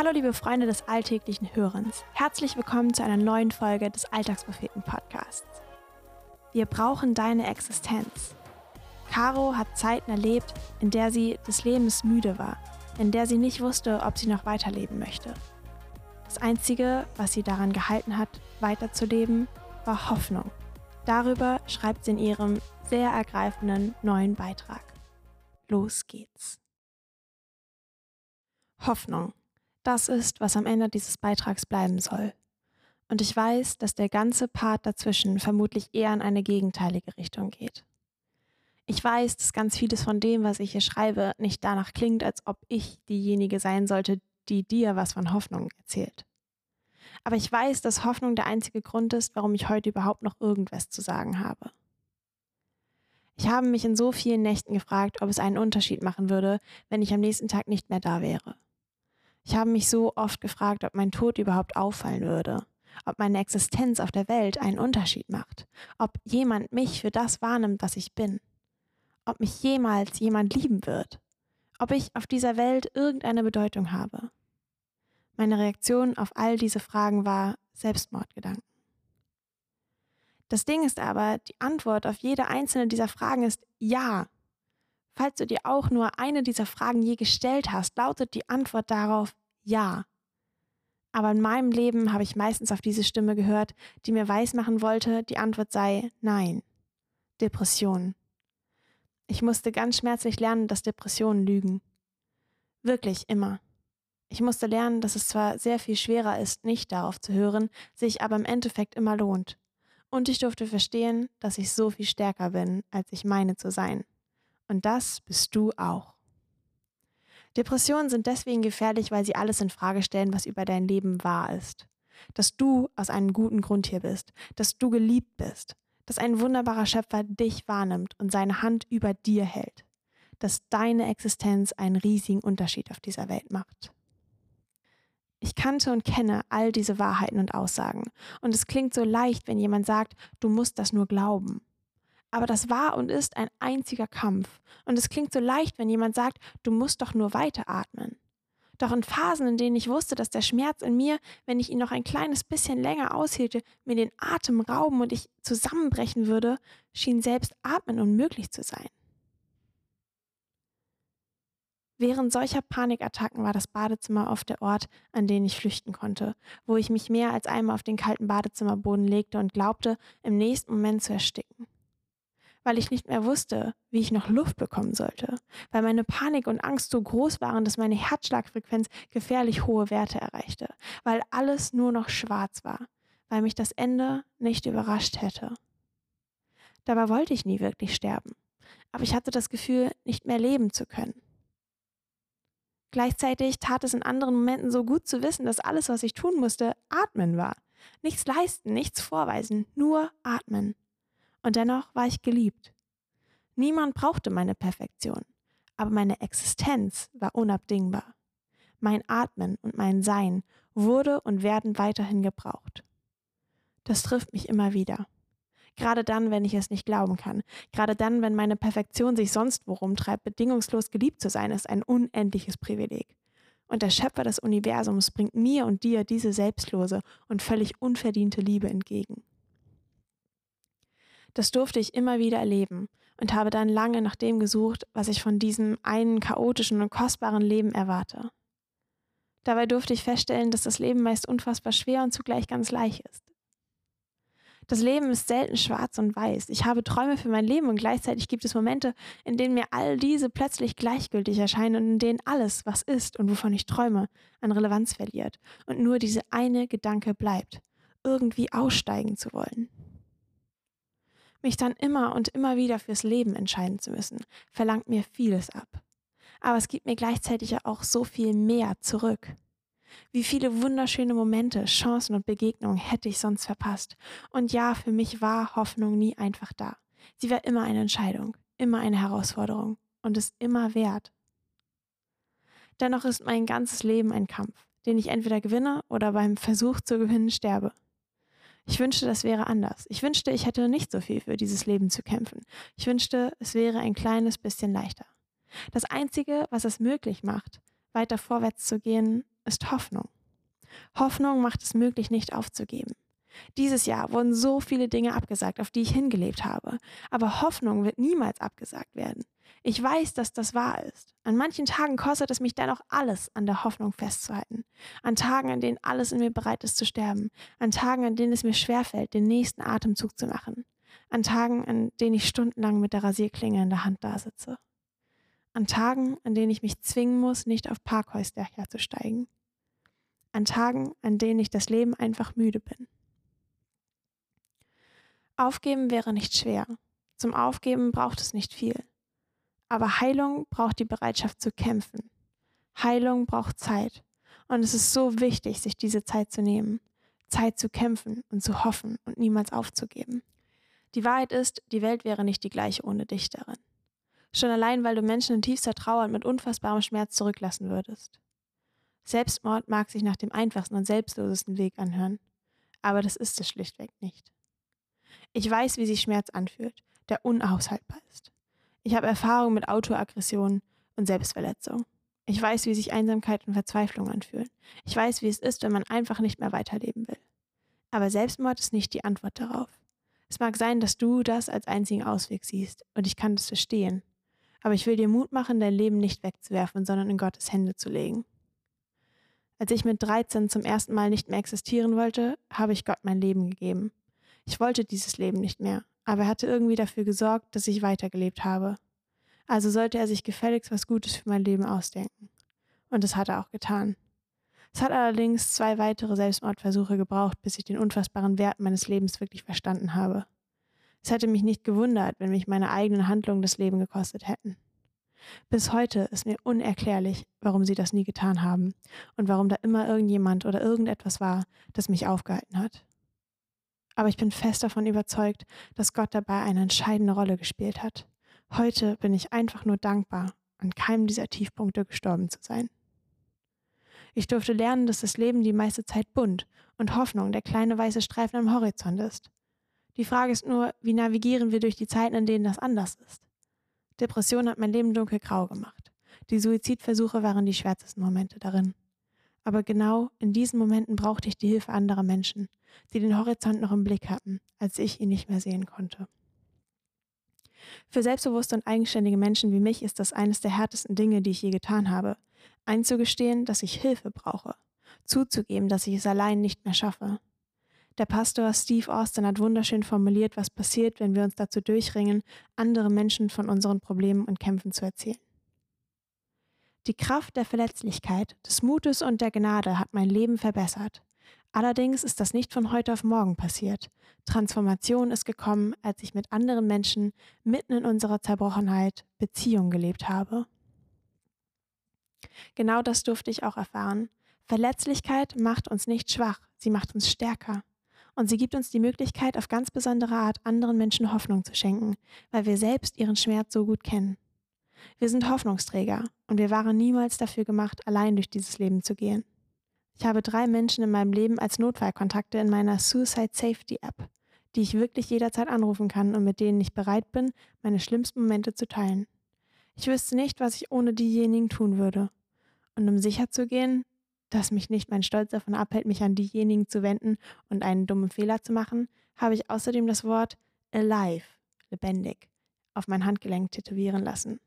Hallo liebe Freunde des alltäglichen Hörens. Herzlich willkommen zu einer neuen Folge des Alltagspropheten Podcasts. Wir brauchen deine Existenz. Caro hat Zeiten erlebt, in der sie des Lebens müde war, in der sie nicht wusste, ob sie noch weiterleben möchte. Das Einzige, was sie daran gehalten hat, weiterzuleben, war Hoffnung. Darüber schreibt sie in ihrem sehr ergreifenden neuen Beitrag. Los geht's. Hoffnung. Das ist, was am Ende dieses Beitrags bleiben soll. Und ich weiß, dass der ganze Part dazwischen vermutlich eher in eine gegenteilige Richtung geht. Ich weiß, dass ganz vieles von dem, was ich hier schreibe, nicht danach klingt, als ob ich diejenige sein sollte, die dir was von Hoffnung erzählt. Aber ich weiß, dass Hoffnung der einzige Grund ist, warum ich heute überhaupt noch irgendwas zu sagen habe. Ich habe mich in so vielen Nächten gefragt, ob es einen Unterschied machen würde, wenn ich am nächsten Tag nicht mehr da wäre. Ich habe mich so oft gefragt, ob mein Tod überhaupt auffallen würde, ob meine Existenz auf der Welt einen Unterschied macht, ob jemand mich für das wahrnimmt, was ich bin, ob mich jemals jemand lieben wird, ob ich auf dieser Welt irgendeine Bedeutung habe. Meine Reaktion auf all diese Fragen war Selbstmordgedanken. Das Ding ist aber, die Antwort auf jede einzelne dieser Fragen ist ja. Falls du dir auch nur eine dieser Fragen je gestellt hast, lautet die Antwort darauf ja. Aber in meinem Leben habe ich meistens auf diese Stimme gehört, die mir weismachen wollte, die Antwort sei nein. Depression. Ich musste ganz schmerzlich lernen, dass Depressionen lügen. Wirklich immer. Ich musste lernen, dass es zwar sehr viel schwerer ist, nicht darauf zu hören, sich aber im Endeffekt immer lohnt. Und ich durfte verstehen, dass ich so viel stärker bin, als ich meine zu sein. Und das bist du auch. Depressionen sind deswegen gefährlich, weil sie alles in Frage stellen, was über dein Leben wahr ist. Dass du aus einem guten Grund hier bist, dass du geliebt bist, dass ein wunderbarer Schöpfer dich wahrnimmt und seine Hand über dir hält, dass deine Existenz einen riesigen Unterschied auf dieser Welt macht. Ich kannte und kenne all diese Wahrheiten und Aussagen, und es klingt so leicht, wenn jemand sagt, du musst das nur glauben. Aber das war und ist ein einziger Kampf. Und es klingt so leicht, wenn jemand sagt, du musst doch nur weiteratmen. Doch in Phasen, in denen ich wusste, dass der Schmerz in mir, wenn ich ihn noch ein kleines bisschen länger aushielte, mir den Atem rauben und ich zusammenbrechen würde, schien selbst Atmen unmöglich zu sein. Während solcher Panikattacken war das Badezimmer oft der Ort, an den ich flüchten konnte, wo ich mich mehr als einmal auf den kalten Badezimmerboden legte und glaubte, im nächsten Moment zu ersticken weil ich nicht mehr wusste, wie ich noch Luft bekommen sollte, weil meine Panik und Angst so groß waren, dass meine Herzschlagfrequenz gefährlich hohe Werte erreichte, weil alles nur noch schwarz war, weil mich das Ende nicht überrascht hätte. Dabei wollte ich nie wirklich sterben, aber ich hatte das Gefühl, nicht mehr leben zu können. Gleichzeitig tat es in anderen Momenten so gut zu wissen, dass alles, was ich tun musste, atmen war. Nichts leisten, nichts vorweisen, nur atmen und dennoch war ich geliebt. Niemand brauchte meine Perfektion, aber meine Existenz war unabdingbar. Mein Atmen und mein Sein wurde und werden weiterhin gebraucht. Das trifft mich immer wieder. Gerade dann, wenn ich es nicht glauben kann. Gerade dann, wenn meine Perfektion sich sonst worum treibt, bedingungslos geliebt zu sein, ist ein unendliches Privileg. Und der Schöpfer des Universums bringt mir und dir diese selbstlose und völlig unverdiente Liebe entgegen. Das durfte ich immer wieder erleben und habe dann lange nach dem gesucht, was ich von diesem einen chaotischen und kostbaren Leben erwarte. Dabei durfte ich feststellen, dass das Leben meist unfassbar schwer und zugleich ganz leicht ist. Das Leben ist selten schwarz und weiß. Ich habe Träume für mein Leben und gleichzeitig gibt es Momente, in denen mir all diese plötzlich gleichgültig erscheinen und in denen alles, was ist und wovon ich träume, an Relevanz verliert und nur diese eine Gedanke bleibt, irgendwie aussteigen zu wollen. Mich dann immer und immer wieder fürs Leben entscheiden zu müssen, verlangt mir vieles ab. Aber es gibt mir gleichzeitig auch so viel mehr zurück. Wie viele wunderschöne Momente, Chancen und Begegnungen hätte ich sonst verpasst. Und ja, für mich war Hoffnung nie einfach da. Sie war immer eine Entscheidung, immer eine Herausforderung und ist immer wert. Dennoch ist mein ganzes Leben ein Kampf, den ich entweder gewinne oder beim Versuch zu gewinnen sterbe. Ich wünschte, das wäre anders. Ich wünschte, ich hätte nicht so viel für dieses Leben zu kämpfen. Ich wünschte, es wäre ein kleines bisschen leichter. Das Einzige, was es möglich macht, weiter vorwärts zu gehen, ist Hoffnung. Hoffnung macht es möglich, nicht aufzugeben. Dieses Jahr wurden so viele Dinge abgesagt, auf die ich hingelebt habe, aber Hoffnung wird niemals abgesagt werden. Ich weiß, dass das wahr ist. An manchen Tagen kostet es mich dennoch alles, an der Hoffnung festzuhalten. An Tagen, an denen alles in mir bereit ist zu sterben. An Tagen, an denen es mir schwerfällt, den nächsten Atemzug zu machen. An Tagen, an denen ich stundenlang mit der Rasierklinge in der Hand dasitze. An Tagen, an denen ich mich zwingen muss, nicht auf Parkhäuser herzusteigen. An Tagen, an denen ich das Leben einfach müde bin. Aufgeben wäre nicht schwer. Zum Aufgeben braucht es nicht viel. Aber Heilung braucht die Bereitschaft zu kämpfen. Heilung braucht Zeit. Und es ist so wichtig, sich diese Zeit zu nehmen. Zeit zu kämpfen und zu hoffen und niemals aufzugeben. Die Wahrheit ist, die Welt wäre nicht die gleiche ohne dich darin. Schon allein, weil du Menschen in tiefster Trauer und mit unfassbarem Schmerz zurücklassen würdest. Selbstmord mag sich nach dem einfachsten und selbstlosesten Weg anhören, aber das ist es schlichtweg nicht. Ich weiß, wie sich Schmerz anfühlt, der unaushaltbar ist. Ich habe Erfahrung mit Autoaggression und Selbstverletzung. Ich weiß, wie sich Einsamkeit und Verzweiflung anfühlen. Ich weiß, wie es ist, wenn man einfach nicht mehr weiterleben will. Aber Selbstmord ist nicht die Antwort darauf. Es mag sein, dass du das als einzigen Ausweg siehst, und ich kann das verstehen. Aber ich will dir Mut machen, dein Leben nicht wegzuwerfen, sondern in Gottes Hände zu legen. Als ich mit 13 zum ersten Mal nicht mehr existieren wollte, habe ich Gott mein Leben gegeben. Ich wollte dieses Leben nicht mehr aber er hatte irgendwie dafür gesorgt, dass ich weitergelebt habe. Also sollte er sich gefälligst was Gutes für mein Leben ausdenken. Und das hat er auch getan. Es hat allerdings zwei weitere Selbstmordversuche gebraucht, bis ich den unfassbaren Wert meines Lebens wirklich verstanden habe. Es hätte mich nicht gewundert, wenn mich meine eigenen Handlungen das Leben gekostet hätten. Bis heute ist mir unerklärlich, warum sie das nie getan haben und warum da immer irgendjemand oder irgendetwas war, das mich aufgehalten hat aber ich bin fest davon überzeugt, dass Gott dabei eine entscheidende Rolle gespielt hat. Heute bin ich einfach nur dankbar, an keinem dieser Tiefpunkte gestorben zu sein. Ich durfte lernen, dass das Leben die meiste Zeit bunt und Hoffnung der kleine weiße Streifen am Horizont ist. Die Frage ist nur, wie navigieren wir durch die Zeiten, in denen das anders ist? Depression hat mein Leben dunkelgrau gemacht. Die Suizidversuche waren die schwärzesten Momente darin. Aber genau in diesen Momenten brauchte ich die Hilfe anderer Menschen, die den Horizont noch im Blick hatten, als ich ihn nicht mehr sehen konnte. Für selbstbewusste und eigenständige Menschen wie mich ist das eines der härtesten Dinge, die ich je getan habe, einzugestehen, dass ich Hilfe brauche, zuzugeben, dass ich es allein nicht mehr schaffe. Der Pastor Steve Austin hat wunderschön formuliert, was passiert, wenn wir uns dazu durchringen, andere Menschen von unseren Problemen und Kämpfen zu erzählen. Die Kraft der Verletzlichkeit, des Mutes und der Gnade hat mein Leben verbessert. Allerdings ist das nicht von heute auf morgen passiert. Transformation ist gekommen, als ich mit anderen Menschen mitten in unserer Zerbrochenheit Beziehung gelebt habe. Genau das durfte ich auch erfahren. Verletzlichkeit macht uns nicht schwach, sie macht uns stärker. Und sie gibt uns die Möglichkeit, auf ganz besondere Art anderen Menschen Hoffnung zu schenken, weil wir selbst ihren Schmerz so gut kennen. Wir sind Hoffnungsträger und wir waren niemals dafür gemacht, allein durch dieses Leben zu gehen. Ich habe drei Menschen in meinem Leben als Notfallkontakte in meiner Suicide Safety App, die ich wirklich jederzeit anrufen kann und mit denen ich bereit bin, meine schlimmsten Momente zu teilen. Ich wüsste nicht, was ich ohne diejenigen tun würde. Und um sicher zu gehen, dass mich nicht mein Stolz davon abhält, mich an diejenigen zu wenden und einen dummen Fehler zu machen, habe ich außerdem das Wort alive, lebendig, auf mein Handgelenk tätowieren lassen.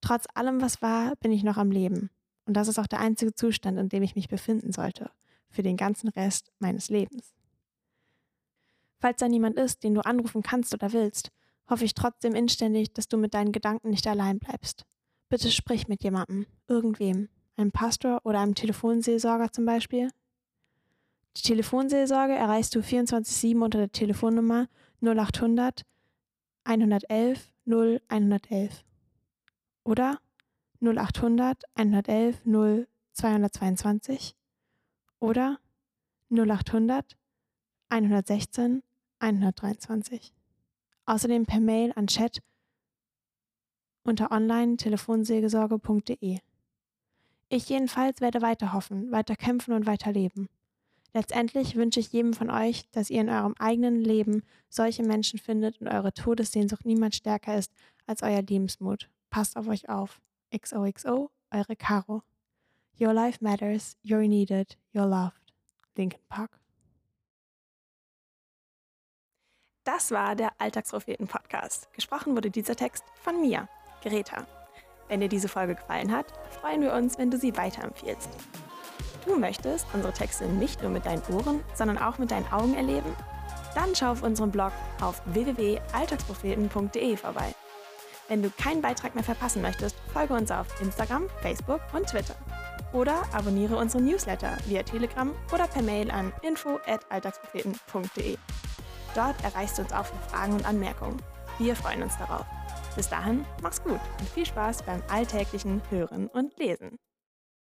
Trotz allem, was war, bin ich noch am Leben. Und das ist auch der einzige Zustand, in dem ich mich befinden sollte, für den ganzen Rest meines Lebens. Falls da niemand ist, den du anrufen kannst oder willst, hoffe ich trotzdem inständig, dass du mit deinen Gedanken nicht allein bleibst. Bitte sprich mit jemandem, irgendwem, einem Pastor oder einem Telefonseelsorger zum Beispiel. Die Telefonseelsorge erreichst du 24-7 unter der Telefonnummer 0800 111 0111 oder 0800 111 0 222 oder 0800 116 123. Außerdem per Mail an chat unter online-telefonseelsorge.de. Ich jedenfalls werde weiter hoffen, weiter kämpfen und weiter leben. Letztendlich wünsche ich jedem von euch, dass ihr in eurem eigenen Leben solche Menschen findet und eure Todessehnsucht niemals stärker ist als euer Lebensmut. Passt auf euch auf. XOXO, eure Caro. Your life matters, you're needed, you're loved. Linkin Park. Das war der Alltagspropheten-Podcast. Gesprochen wurde dieser Text von mir, Greta. Wenn dir diese Folge gefallen hat, freuen wir uns, wenn du sie weiterempfiehlst. Du möchtest unsere Texte nicht nur mit deinen Ohren, sondern auch mit deinen Augen erleben? Dann schau auf unserem Blog auf www.alltagspropheten.de vorbei. Wenn du keinen Beitrag mehr verpassen möchtest, folge uns auf Instagram, Facebook und Twitter. Oder abonniere unsere Newsletter via Telegram oder per Mail an info@alltagspropheten.de. Dort erreichst du uns auch für Fragen und Anmerkungen. Wir freuen uns darauf. Bis dahin, mach's gut und viel Spaß beim alltäglichen Hören und Lesen.